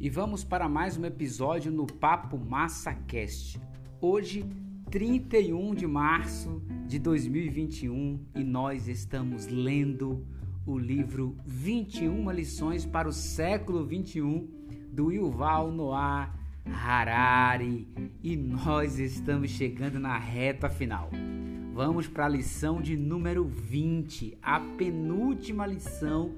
e vamos para mais um episódio no Papo Massa Cast. Hoje, 31 de março de 2021, e nós estamos lendo o livro 21 lições para o século 21 do Yuval Noah Harari, e nós estamos chegando na reta final. Vamos para a lição de número 20, a penúltima lição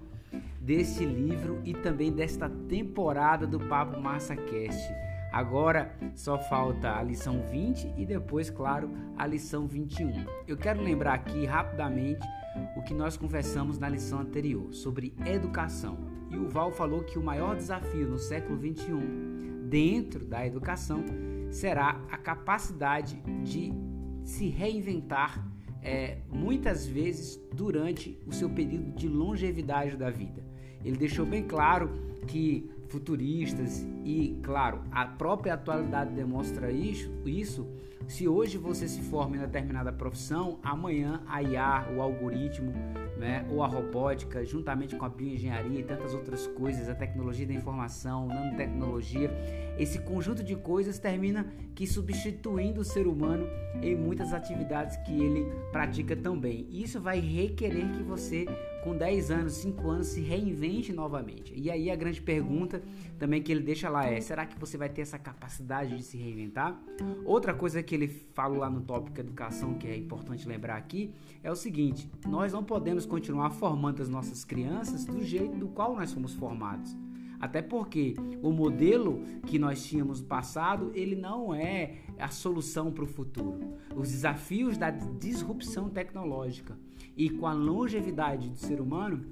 deste livro e também desta temporada do Papo Massa Cast. Agora só falta a lição 20 e depois, claro, a lição 21. Eu quero lembrar aqui rapidamente o que nós conversamos na lição anterior sobre educação. E o Val falou que o maior desafio no século 21 dentro da educação será a capacidade de se reinventar é, muitas vezes durante o seu período de longevidade da vida. Ele deixou bem claro que futuristas e, claro, a própria atualidade demonstra isso. Se hoje você se forma em determinada profissão, amanhã a IA, o algoritmo, né, ou a robótica, juntamente com a bioengenharia e tantas outras coisas, a tecnologia da informação, nanotecnologia, esse conjunto de coisas termina que substituindo o ser humano em muitas atividades que ele pratica também. Isso vai requerer que você com 10 anos, 5 anos, se reinvente novamente. E aí a grande pergunta também que ele deixa lá é: será que você vai ter essa capacidade de se reinventar? Outra coisa que ele fala lá no tópico educação que é importante lembrar aqui é o seguinte: nós não podemos continuar formando as nossas crianças do jeito do qual nós fomos formados. Até porque o modelo que nós tínhamos passado, ele não é a solução para o futuro. Os desafios da disrupção tecnológica e com a longevidade do ser humano,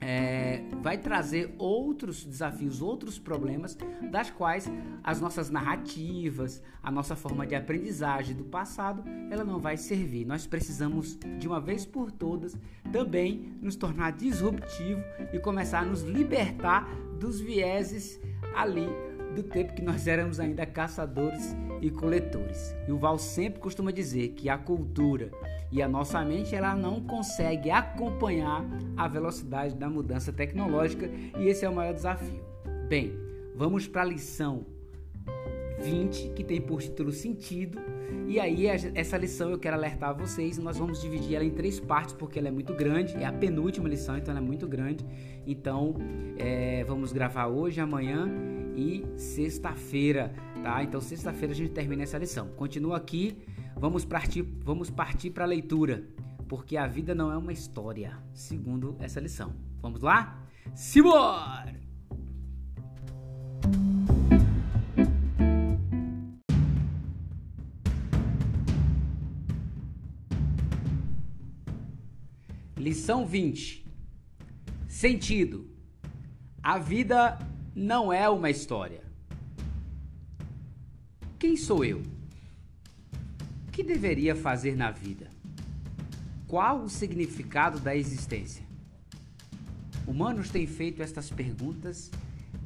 é, vai trazer outros desafios, outros problemas, das quais as nossas narrativas, a nossa forma de aprendizagem do passado, ela não vai servir. Nós precisamos, de uma vez por todas, também nos tornar disruptivo e começar a nos libertar dos vieses ali do tempo que nós éramos ainda caçadores e coletores. E o Val sempre costuma dizer que a cultura e a nossa mente ela não consegue acompanhar a velocidade da mudança tecnológica e esse é o maior desafio. Bem, vamos para a lição 20, que tem por título Sentido. E aí, essa lição eu quero alertar vocês. Nós vamos dividir ela em três partes, porque ela é muito grande. É a penúltima lição, então ela é muito grande. Então, é, vamos gravar hoje, amanhã e sexta-feira, tá? Então, sexta-feira a gente termina essa lição. Continua aqui, vamos partir, vamos partir para a leitura, porque a vida não é uma história, segundo essa lição. Vamos lá? Simbora! Lição 20. Sentido. A vida não é uma história. Quem sou eu? Que deveria fazer na vida? Qual o significado da existência? Humanos têm feito estas perguntas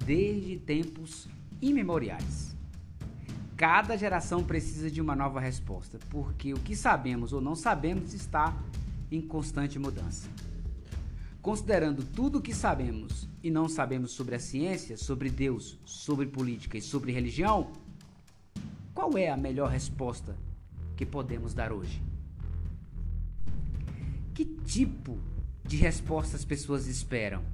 desde tempos imemoriais. Cada geração precisa de uma nova resposta, porque o que sabemos ou não sabemos está em constante mudança. Considerando tudo o que sabemos e não sabemos sobre a ciência, sobre Deus, sobre política e sobre religião, qual é a melhor resposta que podemos dar hoje? Que tipo de resposta as pessoas esperam?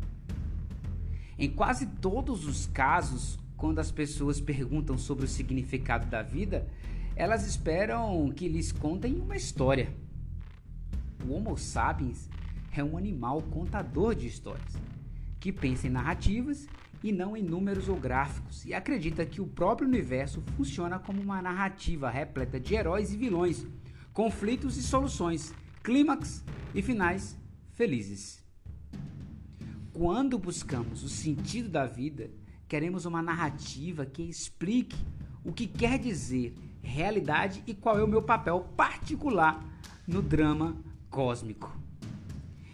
Em quase todos os casos, quando as pessoas perguntam sobre o significado da vida, elas esperam que lhes contem uma história. O Homo sapiens é um animal contador de histórias, que pensa em narrativas e não em números ou gráficos, e acredita que o próprio universo funciona como uma narrativa repleta de heróis e vilões, conflitos e soluções, clímax e finais felizes. Quando buscamos o sentido da vida, queremos uma narrativa que explique o que quer dizer realidade e qual é o meu papel particular no drama cósmico.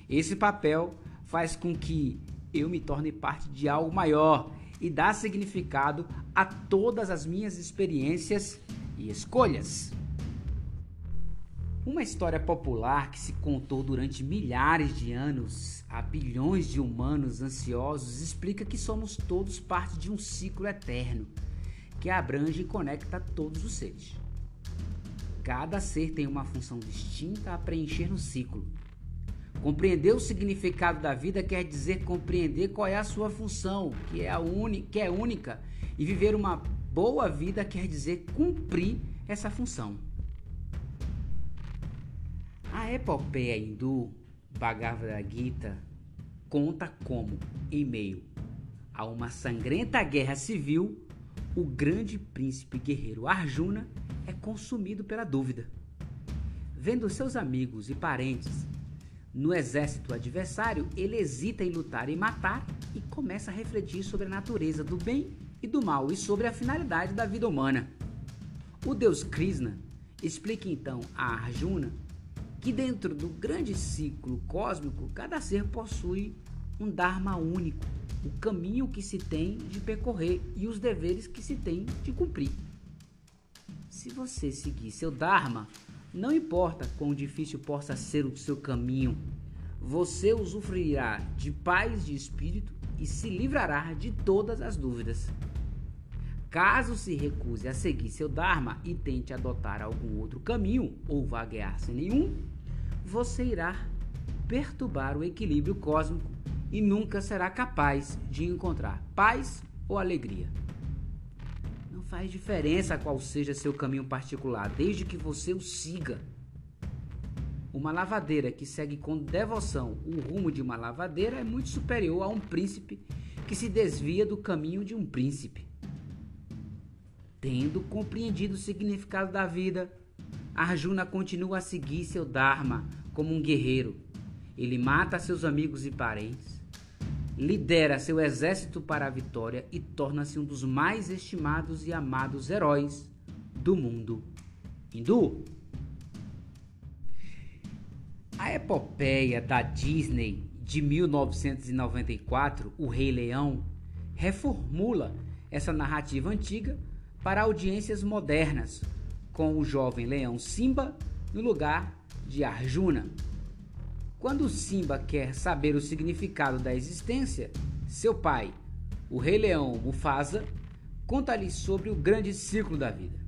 Esse papel faz com que eu me torne parte de algo maior e dá significado a todas as minhas experiências e escolhas. Uma história popular que se contou durante milhares de anos a bilhões de humanos ansiosos explica que somos todos parte de um ciclo eterno que abrange e conecta todos os seres. Cada ser tem uma função distinta a preencher no ciclo. Compreender o significado da vida quer dizer compreender qual é a sua função, que é, a que é única, e viver uma boa vida quer dizer cumprir essa função. A epopeia hindu Bhagavad Gita conta como, em meio a uma sangrenta guerra civil, o grande príncipe guerreiro Arjuna é consumido pela dúvida. Vendo seus amigos e parentes no exército adversário, ele hesita em lutar e matar e começa a refletir sobre a natureza do bem e do mal e sobre a finalidade da vida humana. O deus Krishna explica então a Arjuna que dentro do grande ciclo cósmico, cada ser possui um Dharma único, o caminho que se tem de percorrer e os deveres que se tem de cumprir. Se você seguir seu Dharma, não importa quão difícil possa ser o seu caminho, você usufruirá de paz de espírito e se livrará de todas as dúvidas. Caso se recuse a seguir seu Dharma e tente adotar algum outro caminho ou vaguear sem nenhum, você irá perturbar o equilíbrio cósmico e nunca será capaz de encontrar paz ou alegria. Faz diferença qual seja seu caminho particular, desde que você o siga. Uma lavadeira que segue com devoção o rumo de uma lavadeira é muito superior a um príncipe que se desvia do caminho de um príncipe. Tendo compreendido o significado da vida, Arjuna continua a seguir seu Dharma como um guerreiro. Ele mata seus amigos e parentes, lidera seu exército para a vitória e torna-se um dos mais estimados e amados heróis do mundo hindu. A epopeia da Disney de 1994, O Rei Leão, reformula essa narrativa antiga para audiências modernas, com o jovem leão Simba no lugar de Arjuna. Quando Simba quer saber o significado da existência, seu pai, o rei leão Mufasa, conta-lhe sobre o grande ciclo da vida.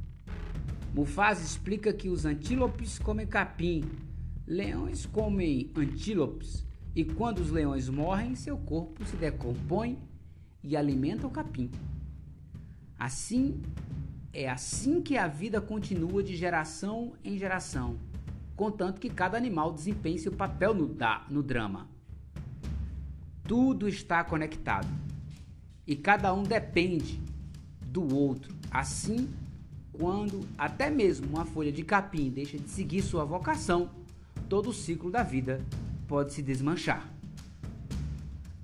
Mufasa explica que os antílopes comem capim, leões comem antílopes, e quando os leões morrem, seu corpo se decompõe e alimenta o capim. Assim, é assim que a vida continua de geração em geração, contanto que cada animal desempenhe seu papel no, da, no drama. Tudo está conectado e cada um depende do outro. Assim, quando até mesmo uma folha de capim deixa de seguir sua vocação, todo o ciclo da vida pode se desmanchar.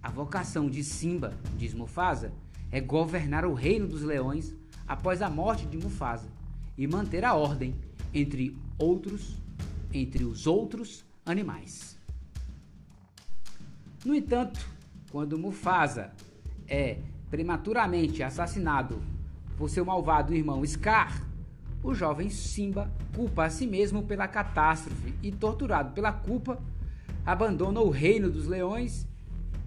A vocação de Simba, diz Mufasa, é governar o reino dos leões após a morte de Mufasa e manter a ordem entre outros, entre os outros animais. No entanto, quando Mufasa é prematuramente assassinado por seu malvado irmão Scar, o jovem Simba culpa a si mesmo pela catástrofe e, torturado pela culpa, abandona o reino dos leões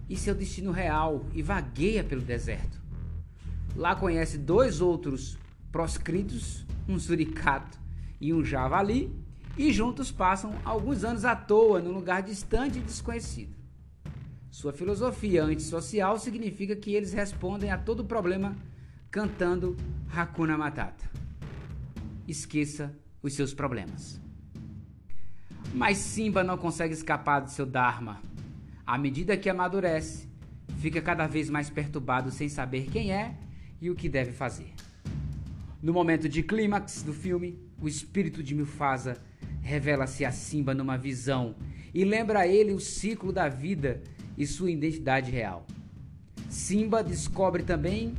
e seu destino real e vagueia pelo deserto. Lá conhece dois outros proscritos, um suricato e um javali, e juntos passam alguns anos à toa num lugar distante e desconhecido. Sua filosofia antissocial significa que eles respondem a todo problema cantando Hakuna Matata. Esqueça os seus problemas. Mas Simba não consegue escapar do seu Dharma. À medida que amadurece, fica cada vez mais perturbado sem saber quem é e o que deve fazer. No momento de clímax do filme, o espírito de Mufasa revela-se a Simba numa visão e lembra a ele o ciclo da vida e sua identidade real. Simba descobre também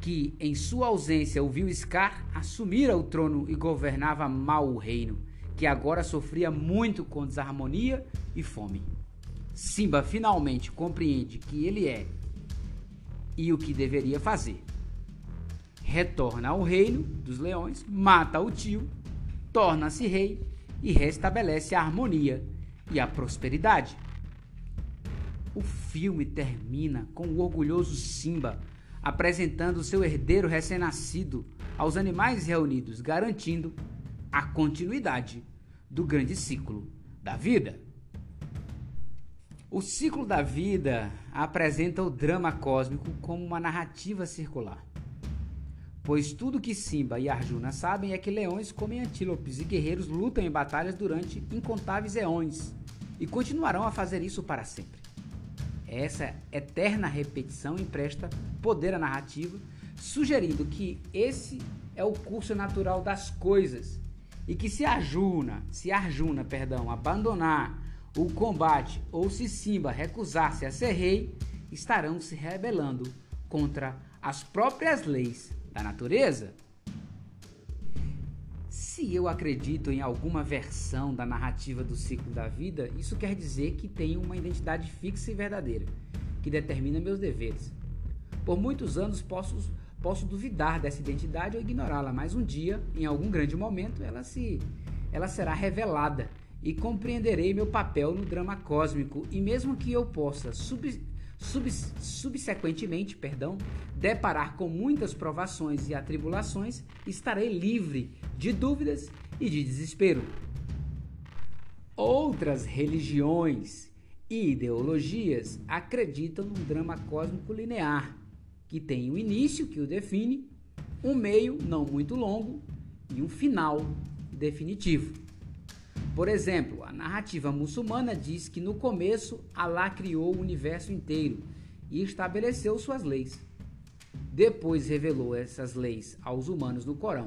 que, em sua ausência, ouviu Scar assumir o trono e governava mal o reino, que agora sofria muito com desarmonia e fome. Simba finalmente compreende que ele é e o que deveria fazer retorna ao reino dos leões, mata o tio, torna-se rei e restabelece a harmonia e a prosperidade. O filme termina com o orgulhoso Simba apresentando seu herdeiro recém-nascido aos animais reunidos, garantindo a continuidade do grande ciclo da vida. O ciclo da vida apresenta o drama cósmico como uma narrativa circular. Pois tudo que Simba e Arjuna sabem é que leões comem antílopes e guerreiros lutam em batalhas durante incontáveis eões e continuarão a fazer isso para sempre. Essa eterna repetição empresta poder à narrativa, sugerindo que esse é o curso natural das coisas e que se Arjuna, se Arjuna, perdão, abandonar o combate ou se Simba recusar-se a ser rei, estarão se rebelando contra as próprias leis da natureza. Se eu acredito em alguma versão da narrativa do ciclo da vida, isso quer dizer que tenho uma identidade fixa e verdadeira, que determina meus deveres. Por muitos anos posso, posso duvidar dessa identidade ou ignorá-la, mas um dia, em algum grande momento, ela se ela será revelada e compreenderei meu papel no drama cósmico e mesmo que eu possa sub, sub, subsequentemente, perdão, deparar com muitas provações e atribulações, estarei livre de dúvidas e de desespero. Outras religiões e ideologias acreditam num drama cósmico linear, que tem um início que o define, um meio não muito longo e um final definitivo. Por exemplo, a narrativa muçulmana diz que no começo Alá criou o universo inteiro e estabeleceu suas leis. Depois revelou essas leis aos humanos no Corão.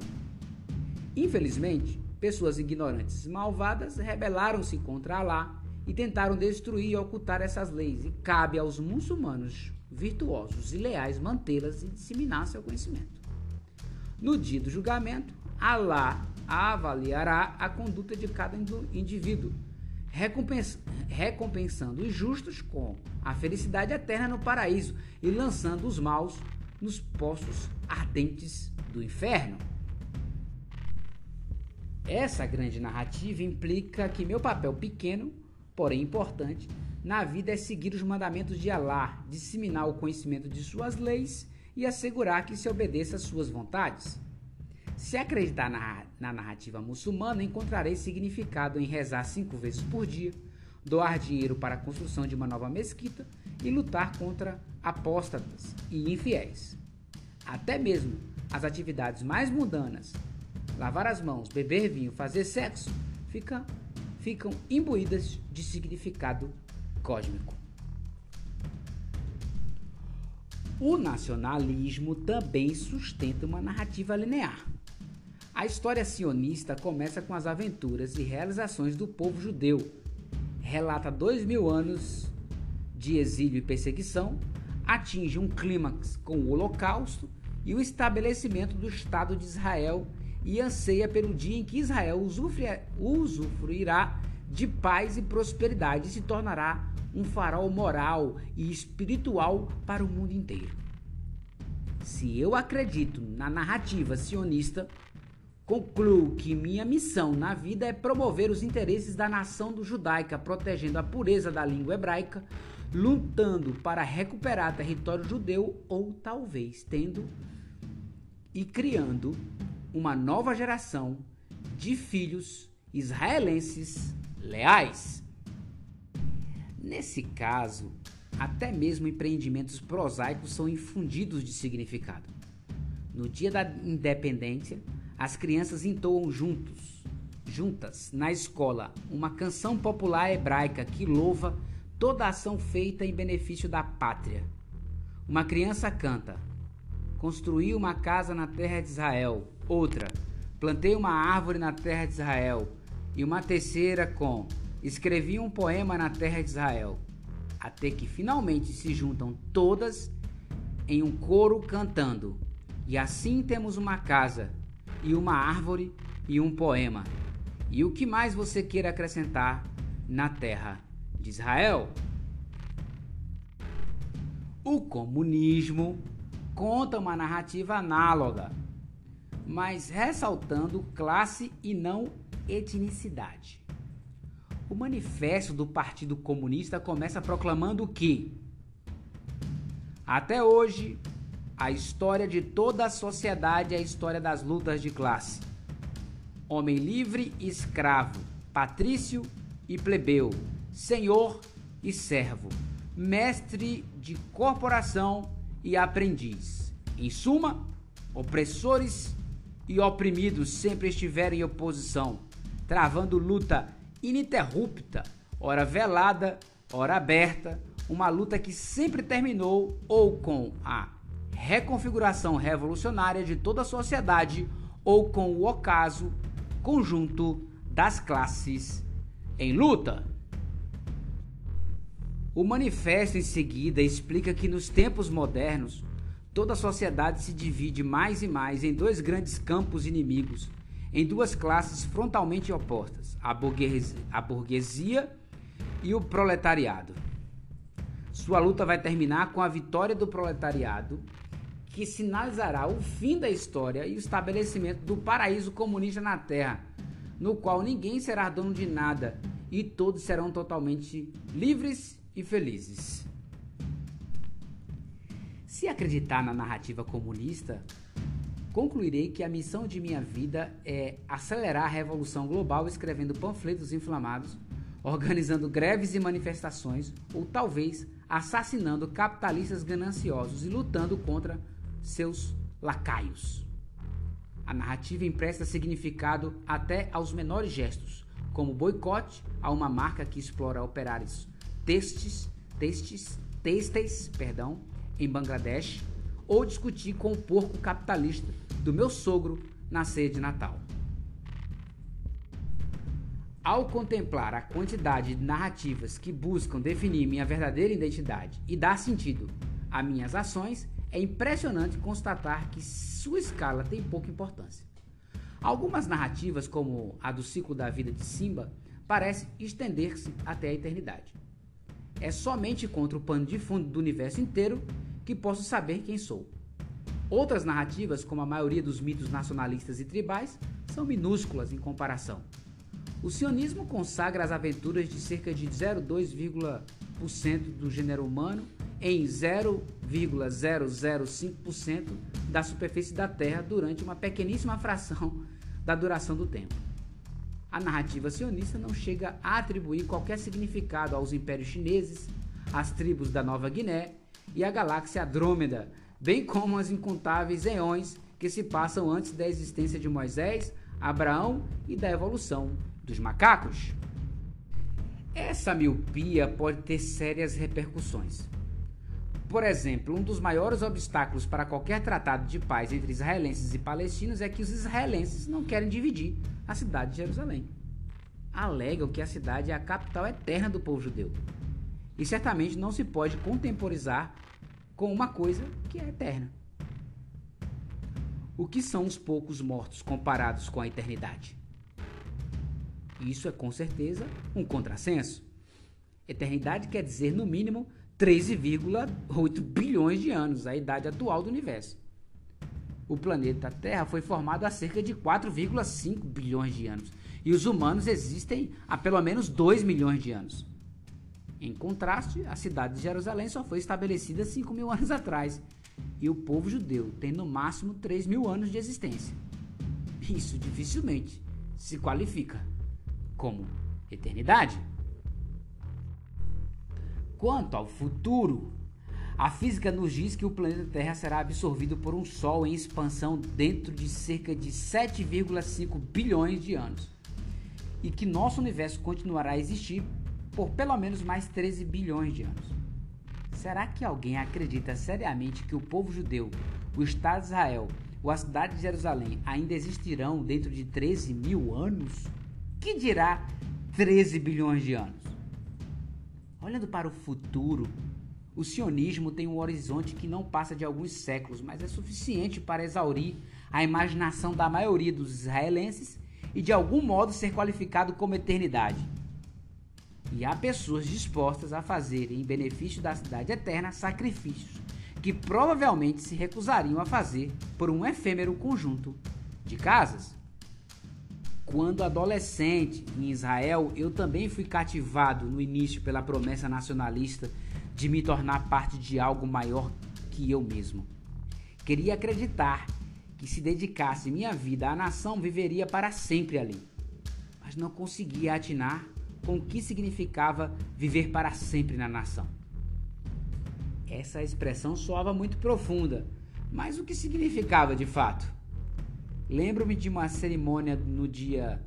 Infelizmente, pessoas ignorantes e malvadas rebelaram-se contra Alá e tentaram destruir e ocultar essas leis, e cabe aos muçulmanos virtuosos e leais mantê-las e disseminar seu conhecimento. No dia do julgamento, Alá avaliará a conduta de cada indivíduo, recompensando os justos com a felicidade eterna no paraíso e lançando os maus nos poços ardentes do inferno. Essa grande narrativa implica que meu papel pequeno, porém importante, na vida é seguir os mandamentos de Alá, disseminar o conhecimento de suas leis e assegurar que se obedeça às suas vontades. Se acreditar na, na narrativa muçulmana, encontrarei significado em rezar cinco vezes por dia, doar dinheiro para a construção de uma nova mesquita e lutar contra apóstatas e infiéis. Até mesmo as atividades mais mundanas, lavar as mãos, beber vinho, fazer sexo, fica, ficam imbuídas de significado cósmico. O nacionalismo também sustenta uma narrativa linear. A história sionista começa com as aventuras e realizações do povo judeu. Relata dois mil anos de exílio e perseguição, atinge um clímax com o Holocausto e o estabelecimento do Estado de Israel e anseia pelo dia em que Israel usufruirá de paz e prosperidade e se tornará um farol moral e espiritual para o mundo inteiro. Se eu acredito na narrativa sionista, Concluo que minha missão na vida é promover os interesses da nação do judaica, protegendo a pureza da língua hebraica, lutando para recuperar território judeu ou talvez tendo e criando uma nova geração de filhos israelenses leais. Nesse caso, até mesmo empreendimentos prosaicos são infundidos de significado. No dia da independência, as crianças entoam juntos, juntas, na escola, uma canção popular hebraica que louva toda ação feita em benefício da pátria. Uma criança canta: Construí uma casa na terra de Israel. Outra: Plantei uma árvore na terra de Israel. E uma terceira com: Escrevi um poema na terra de Israel. Até que finalmente se juntam todas em um coro cantando. E assim temos uma casa e uma árvore e um poema. E o que mais você queira acrescentar na terra de Israel? O comunismo conta uma narrativa análoga, mas ressaltando classe e não etnicidade. O manifesto do Partido Comunista começa proclamando que até hoje a história de toda a sociedade é a história das lutas de classe. Homem livre e escravo, patrício e plebeu, senhor e servo, mestre de corporação e aprendiz. Em suma, opressores e oprimidos sempre estiveram em oposição, travando luta ininterrupta, ora velada, ora aberta, uma luta que sempre terminou ou com a reconfiguração revolucionária de toda a sociedade ou com o ocaso conjunto das classes em luta. O manifesto em seguida explica que nos tempos modernos toda a sociedade se divide mais e mais em dois grandes campos inimigos, em duas classes frontalmente opostas, a burguesia, a burguesia e o proletariado. Sua luta vai terminar com a vitória do proletariado que sinalizará o fim da história e o estabelecimento do paraíso comunista na Terra, no qual ninguém será dono de nada e todos serão totalmente livres e felizes. Se acreditar na narrativa comunista, concluirei que a missão de minha vida é acelerar a revolução global escrevendo panfletos inflamados, organizando greves e manifestações, ou talvez assassinando capitalistas gananciosos e lutando contra seus lacaios. A narrativa empresta significado até aos menores gestos, como boicote a uma marca que explora operários testes, testes, têxteis, perdão, em Bangladesh, ou discutir com o porco capitalista do meu sogro na ceia de Natal. Ao contemplar a quantidade de narrativas que buscam definir minha verdadeira identidade e dar sentido a minhas ações, é impressionante constatar que sua escala tem pouca importância. Algumas narrativas, como a do ciclo da vida de Simba, parecem estender-se até a eternidade. É somente contra o pano de fundo do universo inteiro que posso saber quem sou. Outras narrativas, como a maioria dos mitos nacionalistas e tribais, são minúsculas em comparação. O sionismo consagra as aventuras de cerca de 0,2% do gênero humano em 0,005% da superfície da Terra durante uma pequeníssima fração da duração do tempo. A narrativa sionista não chega a atribuir qualquer significado aos impérios chineses, às tribos da Nova Guiné e à galáxia Andrômeda, bem como as incontáveis eões que se passam antes da existência de Moisés, Abraão e da evolução dos macacos. Essa miopia pode ter sérias repercussões. Por exemplo, um dos maiores obstáculos para qualquer tratado de paz entre israelenses e palestinos é que os israelenses não querem dividir a cidade de Jerusalém. Alegam que a cidade é a capital eterna do povo judeu. E certamente não se pode contemporizar com uma coisa que é eterna. O que são os poucos mortos comparados com a eternidade? Isso é com certeza um contrassenso. Eternidade quer dizer, no mínimo, 13,8 bilhões de anos, a idade atual do universo. O planeta Terra foi formado há cerca de 4,5 bilhões de anos e os humanos existem há pelo menos 2 milhões de anos. Em contraste, a cidade de Jerusalém só foi estabelecida 5 mil anos atrás e o povo judeu tem no máximo 3 mil anos de existência. Isso dificilmente se qualifica como eternidade. Quanto ao futuro, a física nos diz que o planeta Terra será absorvido por um Sol em expansão dentro de cerca de 7,5 bilhões de anos e que nosso universo continuará a existir por pelo menos mais 13 bilhões de anos. Será que alguém acredita seriamente que o povo judeu, o Estado de Israel ou a cidade de Jerusalém ainda existirão dentro de 13 mil anos? Que dirá 13 bilhões de anos? Olhando para o futuro, o sionismo tem um horizonte que não passa de alguns séculos, mas é suficiente para exaurir a imaginação da maioria dos israelenses e de algum modo ser qualificado como eternidade. E há pessoas dispostas a fazerem, em benefício da cidade eterna, sacrifícios que provavelmente se recusariam a fazer por um efêmero conjunto de casas. Quando adolescente em Israel, eu também fui cativado no início pela promessa nacionalista de me tornar parte de algo maior que eu mesmo. Queria acreditar que se dedicasse minha vida à nação viveria para sempre ali. Mas não conseguia atinar com o que significava viver para sempre na nação. Essa expressão soava muito profunda, mas o que significava de fato? Lembro-me de uma cerimônia no dia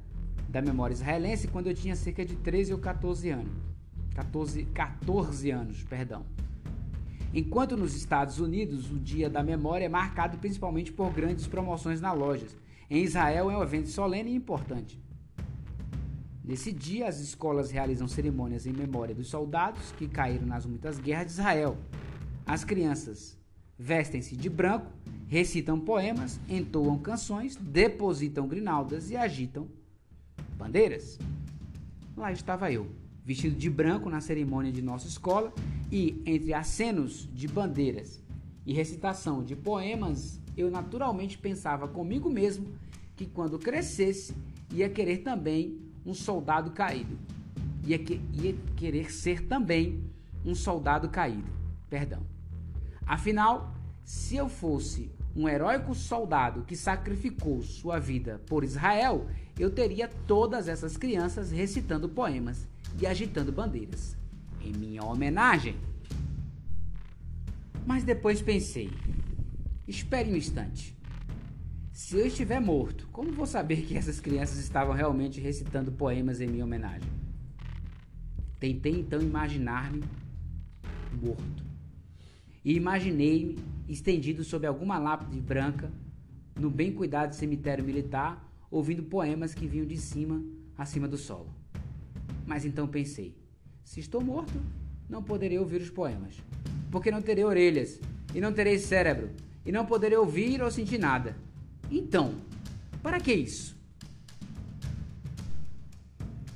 da memória israelense quando eu tinha cerca de 13 ou 14 anos. 14, 14 anos, perdão. Enquanto nos Estados Unidos o Dia da Memória é marcado principalmente por grandes promoções nas lojas, em Israel é um evento solene e importante. Nesse dia, as escolas realizam cerimônias em memória dos soldados que caíram nas muitas guerras de Israel. As crianças vestem-se de branco, recitam poemas, entoam canções, depositam grinaldas e agitam bandeiras. Lá estava eu, vestido de branco na cerimônia de nossa escola e, entre acenos de bandeiras e recitação de poemas, eu naturalmente pensava comigo mesmo que quando crescesse ia querer também um soldado caído. Ia, que, ia querer ser também um soldado caído. Perdão. Afinal, se eu fosse um heróico soldado que sacrificou sua vida por Israel, eu teria todas essas crianças recitando poemas e agitando bandeiras em minha homenagem. Mas depois pensei: espere um instante. Se eu estiver morto, como vou saber que essas crianças estavam realmente recitando poemas em minha homenagem? Tentei então imaginar-me morto. E imaginei-me estendido sob alguma lápide branca, no bem cuidado cemitério militar, ouvindo poemas que vinham de cima, acima do solo. Mas então pensei: se estou morto, não poderei ouvir os poemas, porque não terei orelhas, e não terei cérebro, e não poderei ouvir ou sentir nada. Então, para que isso?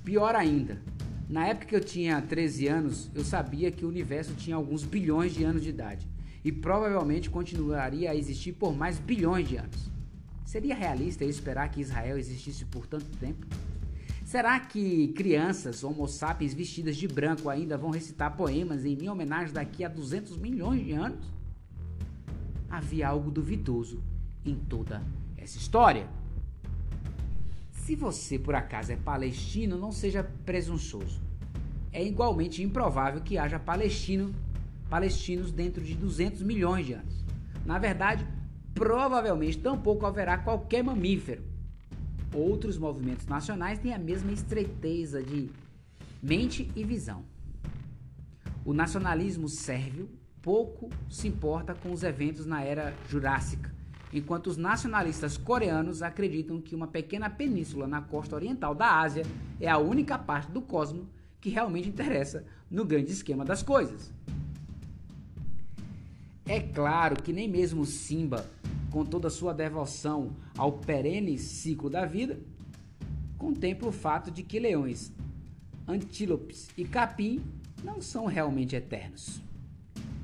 Pior ainda, na época que eu tinha 13 anos, eu sabia que o universo tinha alguns bilhões de anos de idade e provavelmente continuaria a existir por mais bilhões de anos. Seria realista esperar que Israel existisse por tanto tempo? Será que crianças homo sapiens vestidas de branco ainda vão recitar poemas em minha homenagem daqui a 200 milhões de anos? Havia algo duvidoso em toda essa história. Se você por acaso é palestino, não seja presunçoso. É igualmente improvável que haja palestino, palestinos dentro de 200 milhões de anos. Na verdade, provavelmente tampouco haverá qualquer mamífero. Outros movimentos nacionais têm a mesma estreiteza de mente e visão. O nacionalismo sérvio pouco se importa com os eventos na era jurássica, enquanto os nacionalistas coreanos acreditam que uma pequena península na costa oriental da Ásia é a única parte do cosmos que realmente interessa no grande esquema das coisas. É claro que nem mesmo Simba, com toda sua devoção ao perene ciclo da vida, contempla o fato de que leões, antílopes e capim não são realmente eternos.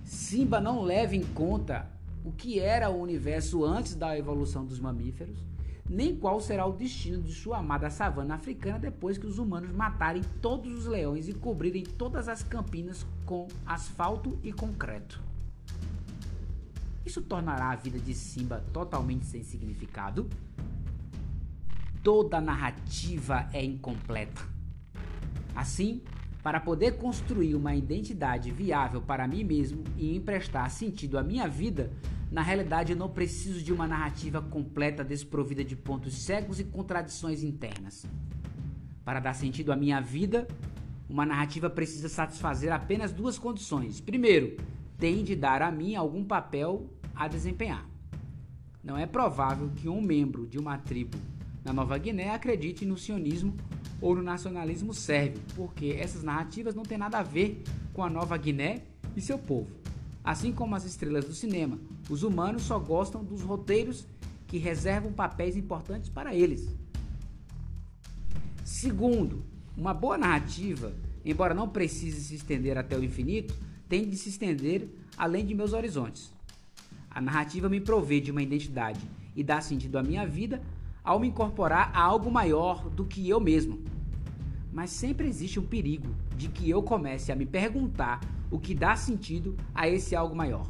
Simba não leva em conta o que era o universo antes da evolução dos mamíferos, nem qual será o destino de sua amada savana africana depois que os humanos matarem todos os leões e cobrirem todas as campinas com asfalto e concreto. Isso tornará a vida de Simba totalmente sem significado? Toda narrativa é incompleta. Assim, para poder construir uma identidade viável para mim mesmo e emprestar sentido à minha vida, na realidade eu não preciso de uma narrativa completa desprovida de pontos cegos e contradições internas. Para dar sentido à minha vida, uma narrativa precisa satisfazer apenas duas condições. Primeiro, tem de dar a mim algum papel a desempenhar. Não é provável que um membro de uma tribo na Nova Guiné acredite no sionismo ou no nacionalismo sérvio, porque essas narrativas não têm nada a ver com a Nova Guiné e seu povo. Assim como as estrelas do cinema, os humanos só gostam dos roteiros que reservam papéis importantes para eles. Segundo, uma boa narrativa, embora não precise se estender até o infinito, tem de se estender além de meus horizontes. A narrativa me provê de uma identidade e dá sentido à minha vida ao me incorporar a algo maior do que eu mesmo. Mas sempre existe um perigo de que eu comece a me perguntar o que dá sentido a esse algo maior.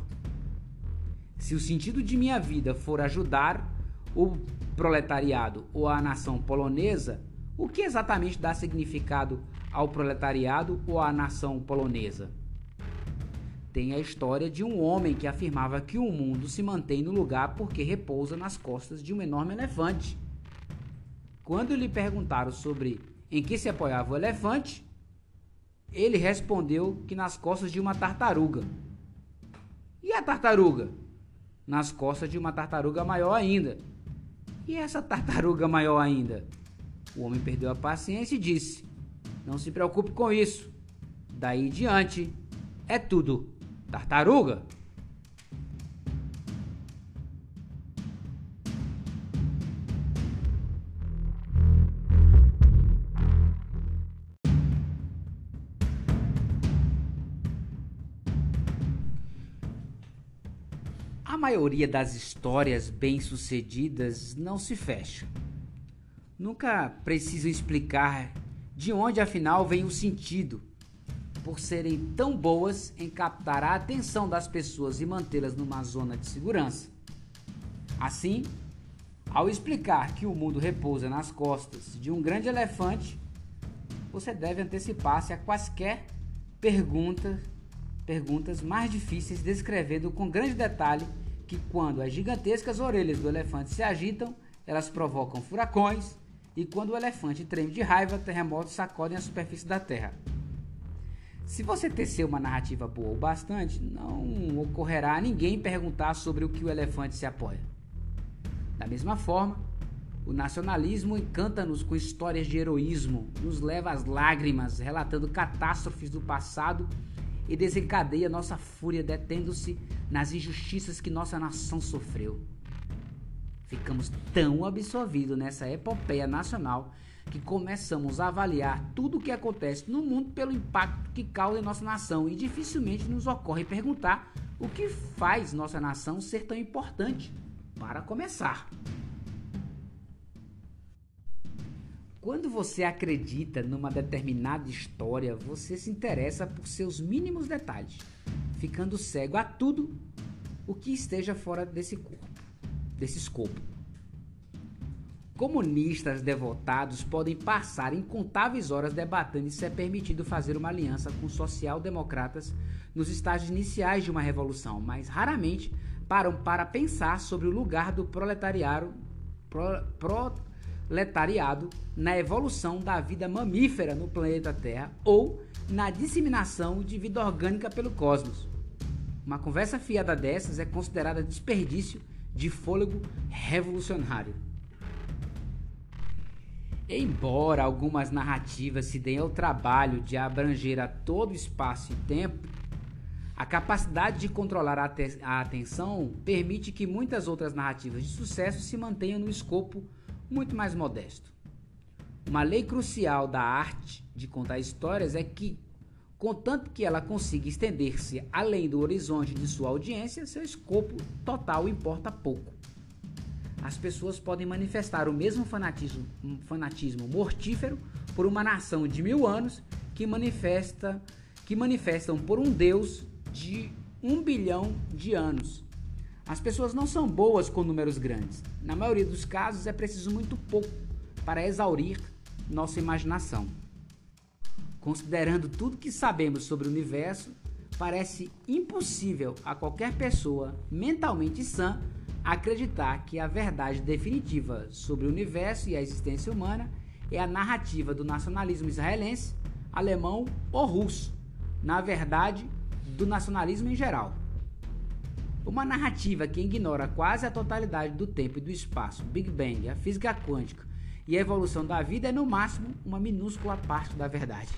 Se o sentido de minha vida for ajudar o proletariado ou a nação polonesa, o que exatamente dá significado ao proletariado ou à nação polonesa? Tem a história de um homem que afirmava que o mundo se mantém no lugar porque repousa nas costas de um enorme elefante. Quando lhe perguntaram sobre em que se apoiava o elefante, ele respondeu que nas costas de uma tartaruga. E a tartaruga? Nas costas de uma tartaruga maior ainda. E essa tartaruga maior ainda? O homem perdeu a paciência e disse: Não se preocupe com isso. Daí diante é tudo tartaruga. Maioria das histórias bem-sucedidas não se fecha. Nunca precisam explicar de onde afinal vem o sentido, por serem tão boas em captar a atenção das pessoas e mantê-las numa zona de segurança. Assim, ao explicar que o mundo repousa nas costas de um grande elefante, você deve antecipar-se a quaisquer perguntas, perguntas mais difíceis, descrevendo com grande detalhe que quando as gigantescas orelhas do elefante se agitam, elas provocam furacões, e quando o elefante treme de raiva, terremotos sacodem a superfície da Terra. Se você tecer uma narrativa boa o bastante, não ocorrerá a ninguém perguntar sobre o que o elefante se apoia. Da mesma forma, o nacionalismo encanta-nos com histórias de heroísmo, nos leva às lágrimas, relatando catástrofes do passado e desencadeia nossa fúria detendo-se nas injustiças que nossa nação sofreu. Ficamos tão absorvidos nessa epopeia nacional que começamos a avaliar tudo o que acontece no mundo pelo impacto que causa em nossa nação e dificilmente nos ocorre perguntar o que faz nossa nação ser tão importante. Para começar, quando você acredita numa determinada história, você se interessa por seus mínimos detalhes, ficando cego a tudo o que esteja fora desse corpo desse escopo. Comunistas devotados podem passar incontáveis horas debatendo se é permitido fazer uma aliança com social-democratas nos estágios iniciais de uma revolução, mas raramente param para pensar sobre o lugar do proletariado, pro, proletariado na evolução da vida mamífera no planeta Terra ou na disseminação de vida orgânica pelo cosmos. Uma conversa fiada dessas é considerada desperdício de fôlego revolucionário. Embora algumas narrativas se deem ao trabalho de abranger a todo espaço e tempo, a capacidade de controlar a, a atenção permite que muitas outras narrativas de sucesso se mantenham no escopo muito mais modesto. Uma lei crucial da arte de contar histórias é que Contanto que ela consiga estender-se além do horizonte de sua audiência, seu escopo total importa pouco. As pessoas podem manifestar o mesmo fanatismo, fanatismo mortífero por uma nação de mil anos que manifesta que manifestam por um Deus de um bilhão de anos. As pessoas não são boas com números grandes. Na maioria dos casos, é preciso muito pouco para exaurir nossa imaginação. Considerando tudo que sabemos sobre o universo, parece impossível a qualquer pessoa mentalmente sã acreditar que a verdade definitiva sobre o universo e a existência humana é a narrativa do nacionalismo israelense, alemão ou russo, na verdade, do nacionalismo em geral. Uma narrativa que ignora quase a totalidade do tempo e do espaço, Big Bang, a física quântica e a evolução da vida é no máximo uma minúscula parte da verdade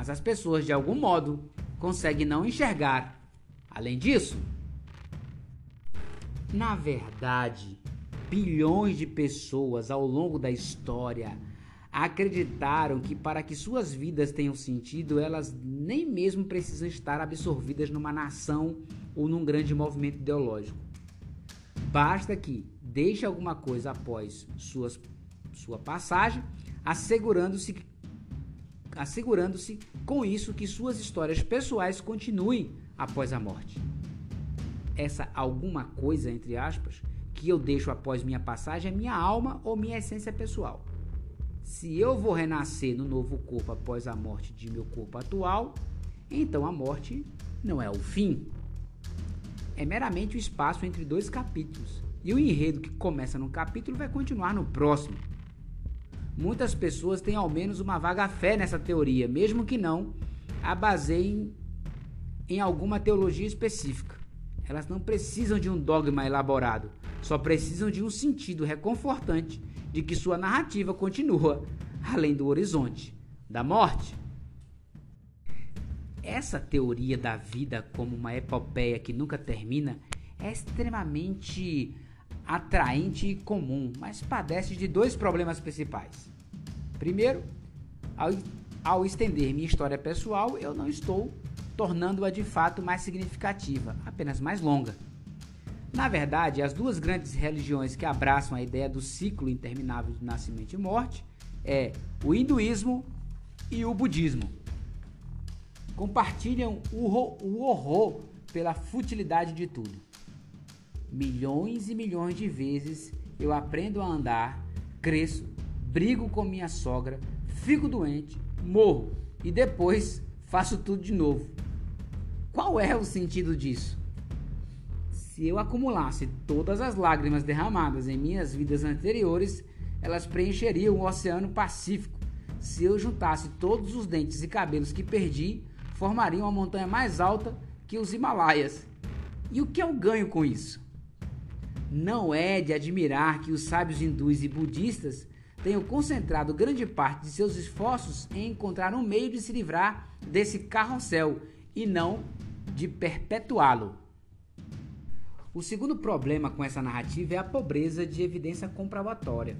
mas as pessoas de algum modo conseguem não enxergar. Além disso, na verdade, bilhões de pessoas ao longo da história acreditaram que para que suas vidas tenham sentido, elas nem mesmo precisam estar absorvidas numa nação ou num grande movimento ideológico. Basta que, deixe alguma coisa após suas, sua passagem, assegurando-se assegurando-se com isso que suas histórias pessoais continuem após a morte. Essa alguma coisa, entre aspas, que eu deixo após minha passagem é minha alma ou minha essência pessoal. Se eu vou renascer no novo corpo após a morte de meu corpo atual, então a morte não é o fim. É meramente o espaço entre dois capítulos. E o enredo que começa num capítulo vai continuar no próximo. Muitas pessoas têm ao menos uma vaga fé nessa teoria, mesmo que não a baseiem em alguma teologia específica. Elas não precisam de um dogma elaborado, só precisam de um sentido reconfortante de que sua narrativa continua além do horizonte da morte. Essa teoria da vida como uma epopeia que nunca termina é extremamente atraente e comum, mas padece de dois problemas principais. Primeiro, ao, ao estender minha história pessoal, eu não estou tornando-a de fato mais significativa, apenas mais longa. Na verdade, as duas grandes religiões que abraçam a ideia do ciclo interminável de nascimento e morte é o hinduísmo e o budismo. Compartilham o, horror pela futilidade de tudo. Milhões e milhões de vezes eu aprendo a andar, cresço, brigo com minha sogra, fico doente, morro e depois faço tudo de novo. Qual é o sentido disso? Se eu acumulasse todas as lágrimas derramadas em minhas vidas anteriores, elas preencheriam o Oceano Pacífico. Se eu juntasse todos os dentes e cabelos que perdi, formariam uma montanha mais alta que os Himalaias. E o que eu ganho com isso? Não é de admirar que os sábios hindus e budistas tenham concentrado grande parte de seus esforços em encontrar um meio de se livrar desse carrossel e não de perpetuá-lo. O segundo problema com essa narrativa é a pobreza de evidência comprobatória.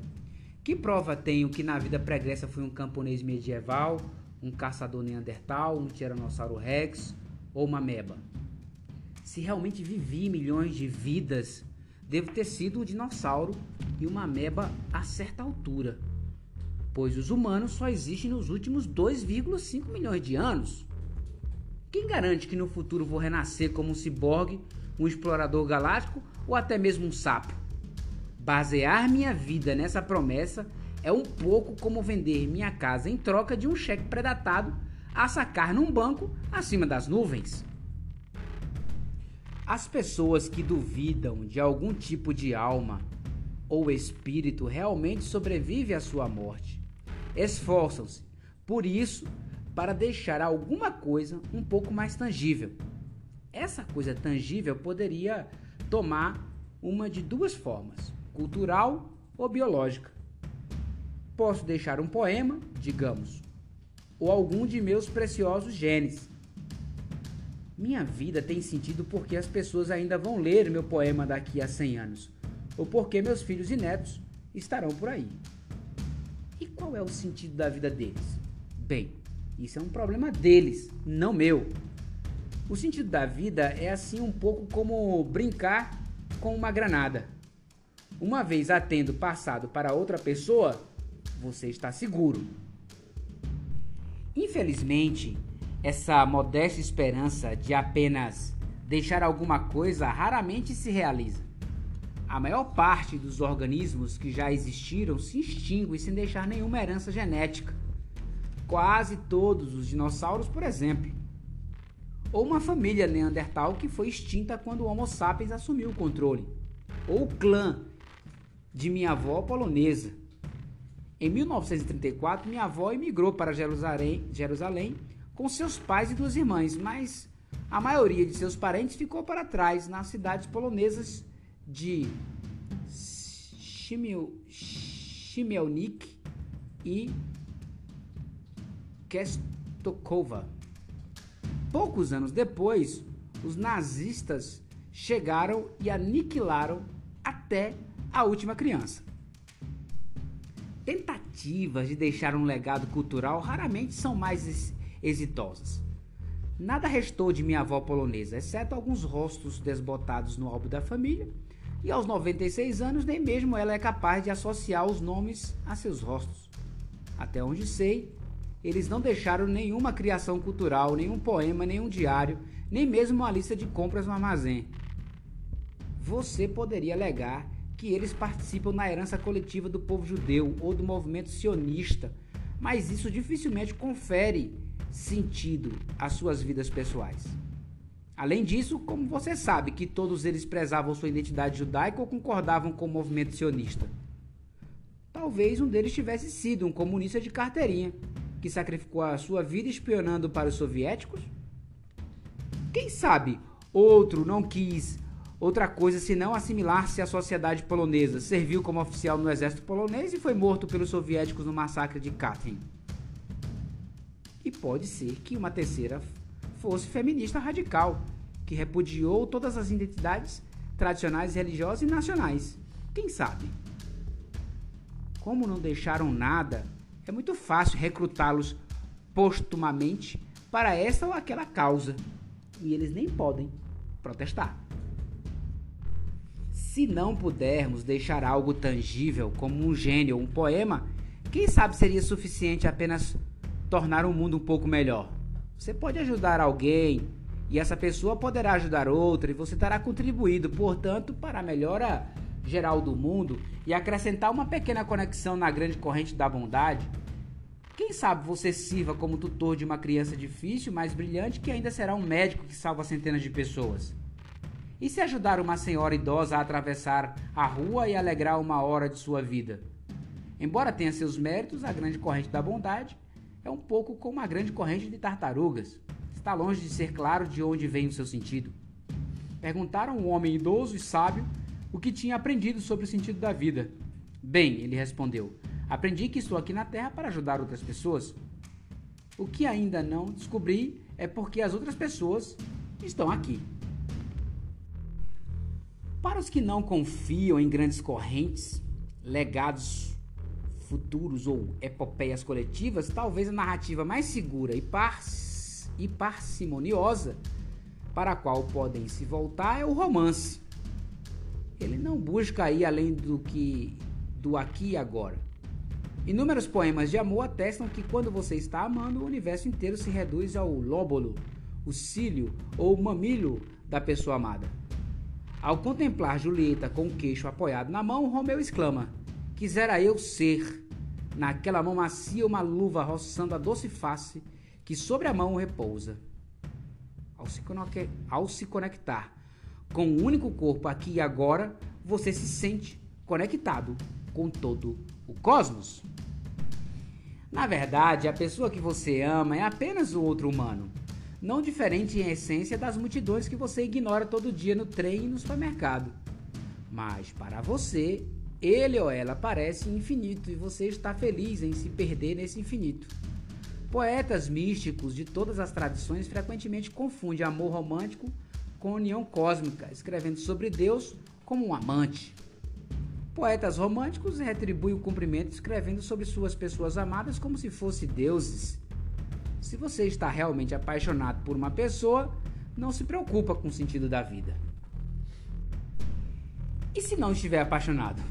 Que prova tenho que na vida pregressa fui um camponês medieval, um caçador neandertal, um tiranossauro rex ou uma meba? Se realmente vivi milhões de vidas, devo ter sido um dinossauro e uma meba a certa altura, pois os humanos só existem nos últimos 2,5 milhões de anos. Quem garante que no futuro vou renascer como um ciborgue um explorador galáctico ou até mesmo um sapo. Basear minha vida nessa promessa é um pouco como vender minha casa em troca de um cheque predatado a sacar num banco acima das nuvens. As pessoas que duvidam de algum tipo de alma ou espírito realmente sobrevivem à sua morte. Esforçam-se, por isso, para deixar alguma coisa um pouco mais tangível essa coisa tangível poderia tomar uma de duas formas: cultural ou biológica. Posso deixar um poema, digamos, ou algum de meus preciosos genes. Minha vida tem sentido porque as pessoas ainda vão ler meu poema daqui a 100 anos, ou porque meus filhos e netos estarão por aí. E qual é o sentido da vida deles? Bem, isso é um problema deles, não meu. O sentido da vida é assim um pouco como brincar com uma granada. Uma vez a tendo passado para outra pessoa, você está seguro. Infelizmente, essa modesta esperança de apenas deixar alguma coisa raramente se realiza. A maior parte dos organismos que já existiram se extingue sem deixar nenhuma herança genética. Quase todos os dinossauros, por exemplo ou uma família neandertal que foi extinta quando o Homo sapiens assumiu o controle, ou o clã de minha avó polonesa. Em 1934, minha avó emigrou para Jerusalém, Jerusalém com seus pais e duas irmãs, mas a maioria de seus parentes ficou para trás nas cidades polonesas de Chmielnik e Kestokowa. Poucos anos depois, os nazistas chegaram e aniquilaram até a última criança. Tentativas de deixar um legado cultural raramente são mais exitosas. Nada restou de minha avó polonesa, exceto alguns rostos desbotados no álbum da família E aos 96 anos, nem mesmo ela é capaz de associar os nomes a seus rostos. Até onde sei, eles não deixaram nenhuma criação cultural, nenhum poema, nenhum diário, nem mesmo uma lista de compras no armazém. Você poderia alegar que eles participam na herança coletiva do povo judeu ou do movimento sionista, mas isso dificilmente confere sentido às suas vidas pessoais. Além disso, como você sabe que todos eles prezavam sua identidade judaica ou concordavam com o movimento sionista? Talvez um deles tivesse sido um comunista de carteirinha, que sacrificou a sua vida espionando para os soviéticos? Quem sabe outro não quis outra coisa senão assimilar-se à sociedade polonesa, serviu como oficial no exército polonês e foi morto pelos soviéticos no massacre de Katyn. E pode ser que uma terceira fosse feminista radical, que repudiou todas as identidades tradicionais, religiosas e nacionais. Quem sabe? Como não deixaram nada, é muito fácil recrutá-los postumamente para essa ou aquela causa. E eles nem podem protestar. Se não pudermos deixar algo tangível, como um gênio ou um poema, quem sabe seria suficiente apenas tornar o mundo um pouco melhor? Você pode ajudar alguém e essa pessoa poderá ajudar outra e você terá contribuído, portanto, para a melhora geral do mundo e acrescentar uma pequena conexão na grande corrente da bondade. Quem sabe você sirva como tutor de uma criança difícil, mas brilhante, que ainda será um médico que salva centenas de pessoas. E se ajudar uma senhora idosa a atravessar a rua e alegrar uma hora de sua vida? Embora tenha seus méritos, a grande corrente da bondade é um pouco como a grande corrente de tartarugas. Está longe de ser claro de onde vem o seu sentido. Perguntaram um homem idoso e sábio o que tinha aprendido sobre o sentido da vida. Bem, ele respondeu: Aprendi que estou aqui na Terra para ajudar outras pessoas. O que ainda não descobri é porque as outras pessoas estão aqui. Para os que não confiam em grandes correntes, legados futuros ou epopeias coletivas, talvez a narrativa mais segura e, par e parcimoniosa para a qual podem se voltar é o romance. Ele não busca ir além do que do aqui e agora. Inúmeros poemas de amor atestam que quando você está amando, o universo inteiro se reduz ao lóbulo, o cílio ou mamilo da pessoa amada. Ao contemplar Julieta com o queixo apoiado na mão, Romeu exclama: Quisera eu ser, naquela mão macia, uma luva roçando a doce face que sobre a mão repousa. Ao se, ao se conectar com o único corpo aqui e agora, você se sente conectado com todo o cosmos. Na verdade, a pessoa que você ama é apenas o outro humano, não diferente em essência das multidões que você ignora todo dia no trem e no supermercado. Mas para você, ele ou ela parece infinito e você está feliz em se perder nesse infinito. Poetas místicos de todas as tradições frequentemente confundem amor romântico com união cósmica, escrevendo sobre Deus como um amante. Poetas românticos retribuem o cumprimento escrevendo sobre suas pessoas amadas como se fossem deuses. Se você está realmente apaixonado por uma pessoa, não se preocupa com o sentido da vida. E se não estiver apaixonado?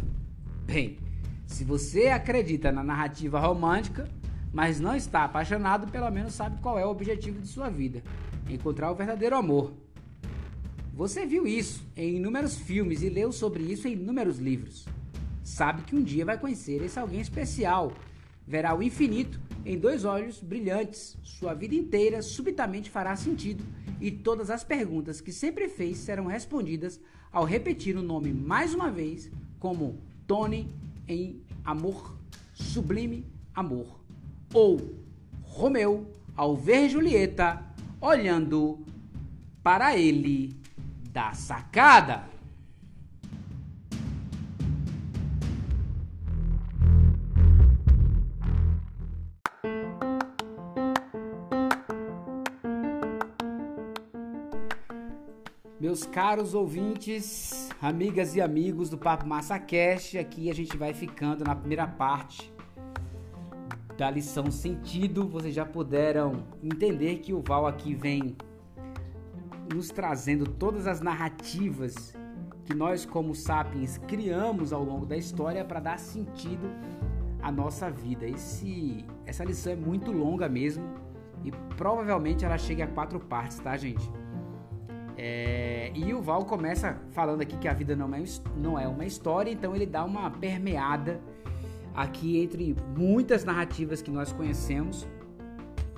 Bem, se você acredita na narrativa romântica, mas não está apaixonado, pelo menos sabe qual é o objetivo de sua vida: encontrar o verdadeiro amor. Você viu isso em inúmeros filmes e leu sobre isso em inúmeros livros. Sabe que um dia vai conhecer esse alguém especial, verá o infinito em dois olhos brilhantes. Sua vida inteira subitamente fará sentido e todas as perguntas que sempre fez serão respondidas ao repetir o nome mais uma vez, como Tony em Amor, Sublime Amor. Ou Romeu ao ver Julieta olhando para ele da sacada. Meus caros ouvintes, amigas e amigos do Papo Massa Cast, aqui a gente vai ficando na primeira parte da lição sentido. Vocês já puderam entender que o Val aqui vem nos trazendo todas as narrativas que nós, como sapiens, criamos ao longo da história para dar sentido à nossa vida. Esse, essa lição é muito longa mesmo e provavelmente ela chega a quatro partes, tá, gente? É, e o Val começa falando aqui que a vida não é, não é uma história, então ele dá uma permeada aqui entre muitas narrativas que nós conhecemos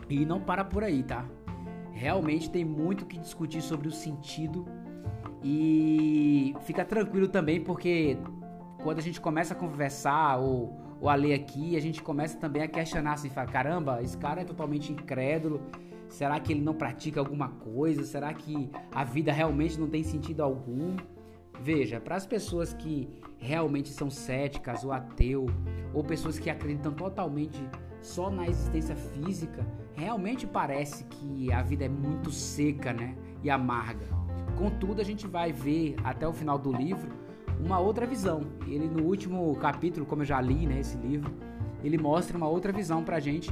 e não para por aí, tá? Realmente tem muito que discutir sobre o sentido e fica tranquilo também porque quando a gente começa a conversar ou, ou a ler aqui, a gente começa também a questionar assim, fala, caramba, esse cara é totalmente incrédulo. Será que ele não pratica alguma coisa? Será que a vida realmente não tem sentido algum? Veja, para as pessoas que realmente são céticas ou ateu, ou pessoas que acreditam totalmente só na existência física, realmente parece que a vida é muito seca, né? E amarga. Contudo, a gente vai ver até o final do livro uma outra visão. Ele no último capítulo, como eu já li, né, esse livro, ele mostra uma outra visão pra gente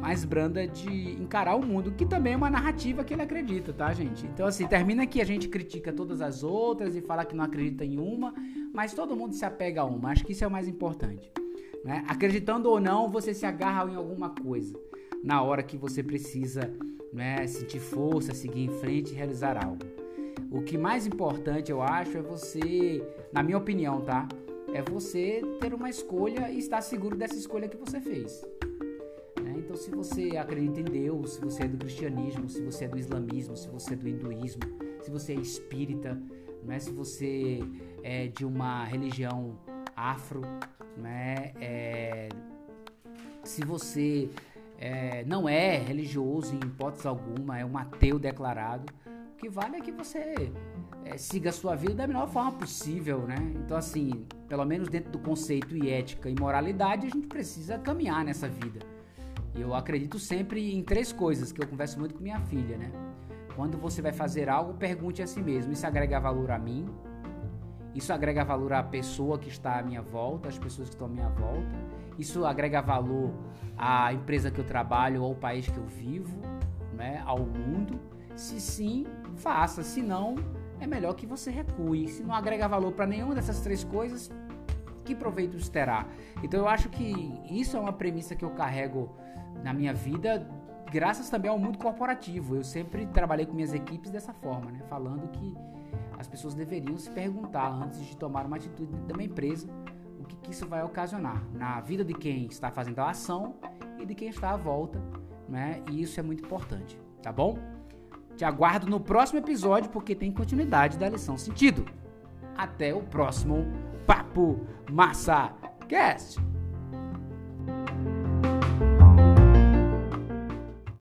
mais branda de encarar o mundo, que também é uma narrativa que ele acredita, tá, gente? Então, assim, termina que a gente critica todas as outras e fala que não acredita em uma, mas todo mundo se apega a uma. Acho que isso é o mais importante. Né? Acreditando ou não, você se agarra em alguma coisa na hora que você precisa né, sentir força, seguir em frente e realizar algo. O que mais importante, eu acho, é você, na minha opinião, tá? É você ter uma escolha e estar seguro dessa escolha que você fez. Então, se você acredita em Deus, se você é do cristianismo, se você é do islamismo, se você é do hinduísmo, se você é espírita, não é? se você é de uma religião afro, né? É, se você é, não é religioso em hipótese alguma, é um ateu declarado, o que vale é que você é, siga a sua vida da melhor forma possível, né? Então, assim, pelo menos dentro do conceito e ética e moralidade, a gente precisa caminhar nessa vida. Eu acredito sempre em três coisas que eu converso muito com minha filha, né? Quando você vai fazer algo, pergunte a si mesmo: isso agrega valor a mim? Isso agrega valor à pessoa que está à minha volta, às pessoas que estão à minha volta? Isso agrega valor à empresa que eu trabalho ao país que eu vivo, né? ao mundo? Se sim, faça. Se não, é melhor que você recue. Se não agrega valor para nenhuma dessas três coisas, que proveito isso terá? Então eu acho que isso é uma premissa que eu carrego na minha vida, graças também ao mundo corporativo. Eu sempre trabalhei com minhas equipes dessa forma, né? falando que as pessoas deveriam se perguntar antes de tomar uma atitude da minha empresa o que, que isso vai ocasionar na vida de quem está fazendo a ação e de quem está à volta, né? E isso é muito importante, tá bom? Te aguardo no próximo episódio porque tem continuidade da lição sentido. Até o próximo Papo Massa Cast.